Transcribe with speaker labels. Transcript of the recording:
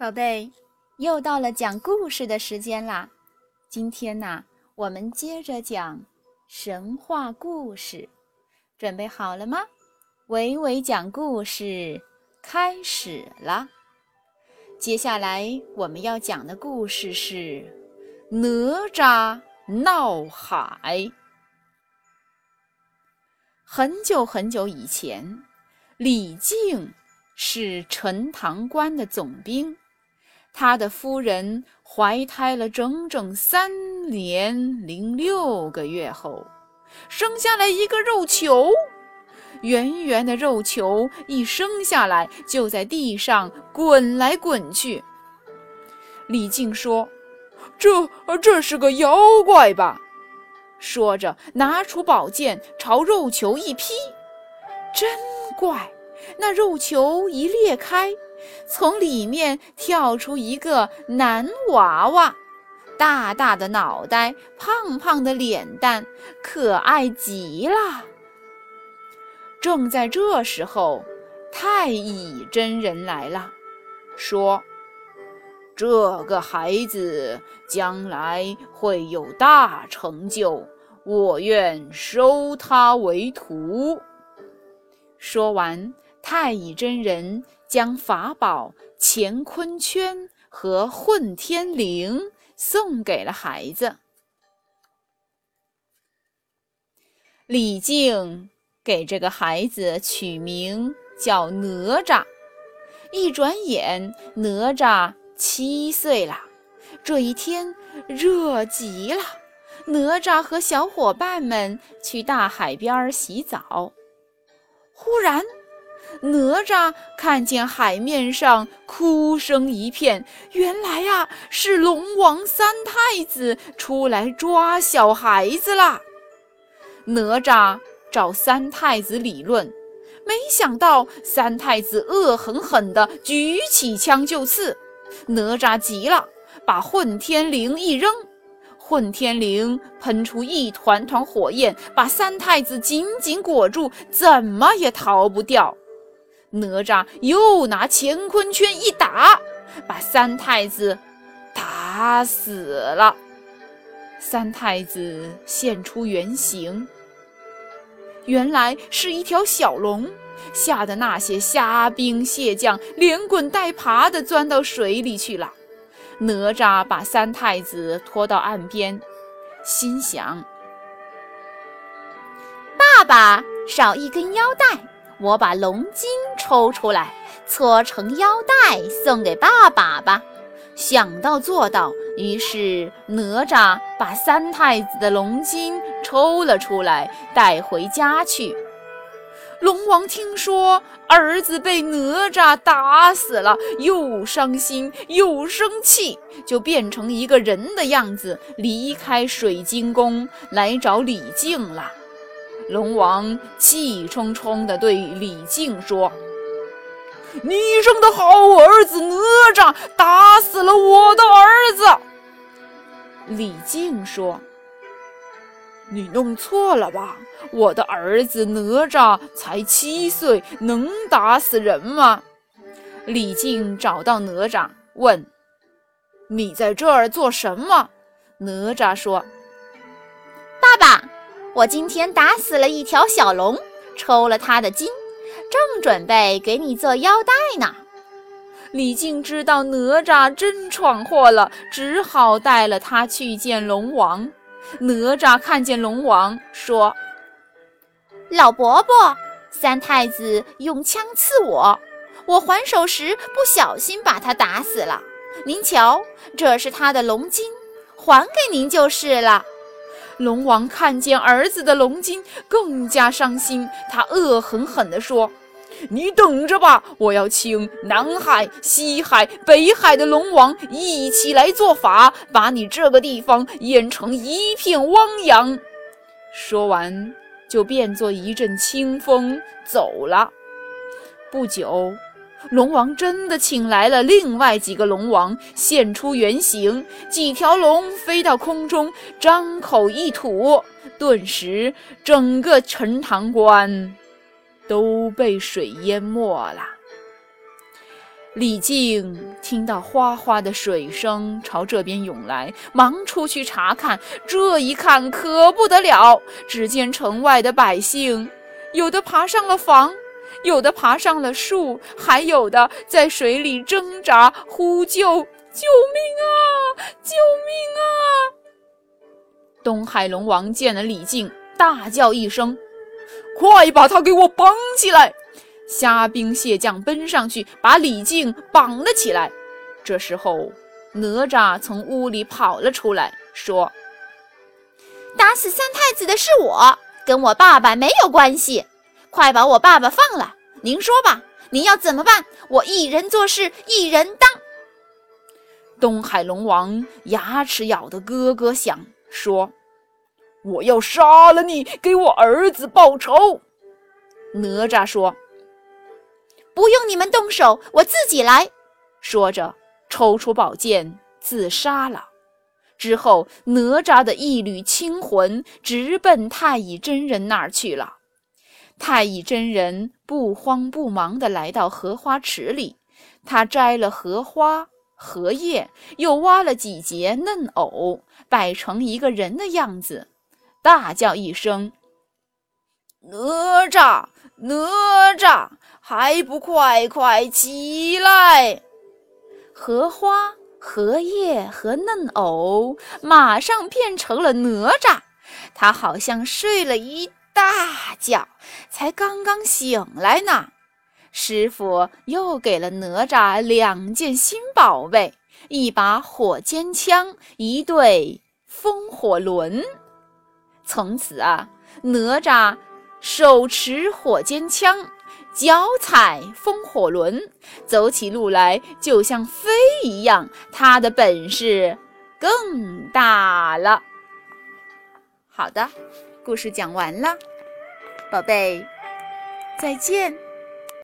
Speaker 1: 宝贝，又到了讲故事的时间啦！今天呢，我们接着讲神话故事，准备好了吗？伟伟讲故事开始了。接下来我们要讲的故事是哪吒闹海。很久很久以前，李靖是陈塘关的总兵。他的夫人怀胎了整整三年零六个月后，生下来一个肉球，圆圆的肉球一生下来就在地上滚来滚去。李靖说：“这这是个妖怪吧？”说着，拿出宝剑朝肉球一劈，真怪，那肉球一裂开。从里面跳出一个男娃娃，大大的脑袋，胖胖的脸蛋，可爱极了。正在这时候，太乙真人来了，说：“这个孩子将来会有大成就，我愿收他为徒。”说完，太乙真人。将法宝乾坤圈和混天绫送给了孩子。李靖给这个孩子取名叫哪吒。一转眼，哪吒七岁了。这一天热极了，哪吒和小伙伴们去大海边洗澡，忽然。哪吒看见海面上哭声一片，原来呀是龙王三太子出来抓小孩子啦。哪吒找三太子理论，没想到三太子恶狠狠地举起枪就刺。哪吒急了，把混天绫一扔，混天绫喷出一团团火焰，把三太子紧紧裹住，怎么也逃不掉。哪吒又拿乾坤圈一打，把三太子打死了。三太子现出原形，原来是一条小龙，吓得那些虾兵蟹将连滚带爬的钻到水里去了。哪吒把三太子拖到岸边，心想：爸爸少一根腰带。我把龙筋抽出来，搓成腰带送给爸爸吧。想到做到，于是哪吒把三太子的龙筋抽了出来，带回家去。龙王听说儿子被哪吒打死了，又伤心又生气，就变成一个人的样子，离开水晶宫来找李靖了。龙王气冲冲地对李靖说：“你生的好儿子哪吒打死了我的儿子。”李靖说：“你弄错了吧？我的儿子哪吒才七岁，能打死人吗？”李靖找到哪吒，问：“你在这儿做什么？”哪吒说：“。”我今天打死了一条小龙，抽了他的筋，正准备给你做腰带呢。李靖知道哪吒真闯祸了，只好带了他去见龙王。哪吒看见龙王，说：“老伯伯，三太子用枪刺我，我还手时不小心把他打死了。您瞧，这是他的龙筋，还给您就是了。”龙王看见儿子的龙筋，更加伤心。他恶狠狠地说：“你等着吧，我要请南海、西海、北海的龙王一起来做法，把你这个地方淹成一片汪洋。”说完，就变作一阵清风走了。不久。龙王真的请来了另外几个龙王，现出原形，几条龙飞到空中，张口一吐，顿时整个陈塘关都被水淹没了。李靖听到哗哗的水声朝这边涌来，忙出去查看。这一看可不得了，只见城外的百姓，有的爬上了房，有的爬上了树，还有的在水里挣扎呼救：“救命啊！救命啊！”东海龙王见了李靖，大叫一声：“快把他给我绑起来！”虾兵蟹将奔上去，把李靖绑了起来。这时候，哪吒从屋里跑了出来，说：“
Speaker 2: 打死三太子的是我，跟我爸爸没有关系。快把我爸爸放了！您说吧，您要怎么办？我一人做事一人当。”
Speaker 1: 东海龙王牙齿咬得咯咯响，说：“我要杀了你，给我儿子报仇。”哪吒说。
Speaker 2: 不用你们动手，我自己来。
Speaker 1: 说着，抽出宝剑自杀了。之后，哪吒的一缕清魂直奔太乙真人那儿去了。太乙真人不慌不忙地来到荷花池里，他摘了荷花、荷叶，又挖了几节嫩藕，摆成一个人的样子，大叫一声：“哪吒，哪吒！”还不快快起来！荷花、荷叶和嫩藕马上变成了哪吒，他好像睡了一大叫，才刚刚醒来呢。师傅又给了哪吒两件新宝贝：一把火尖枪，一对风火轮。从此啊，哪吒手持火尖枪。脚踩风火轮，走起路来就像飞一样。他的本事更大了。好的，故事讲完了，宝贝，再见。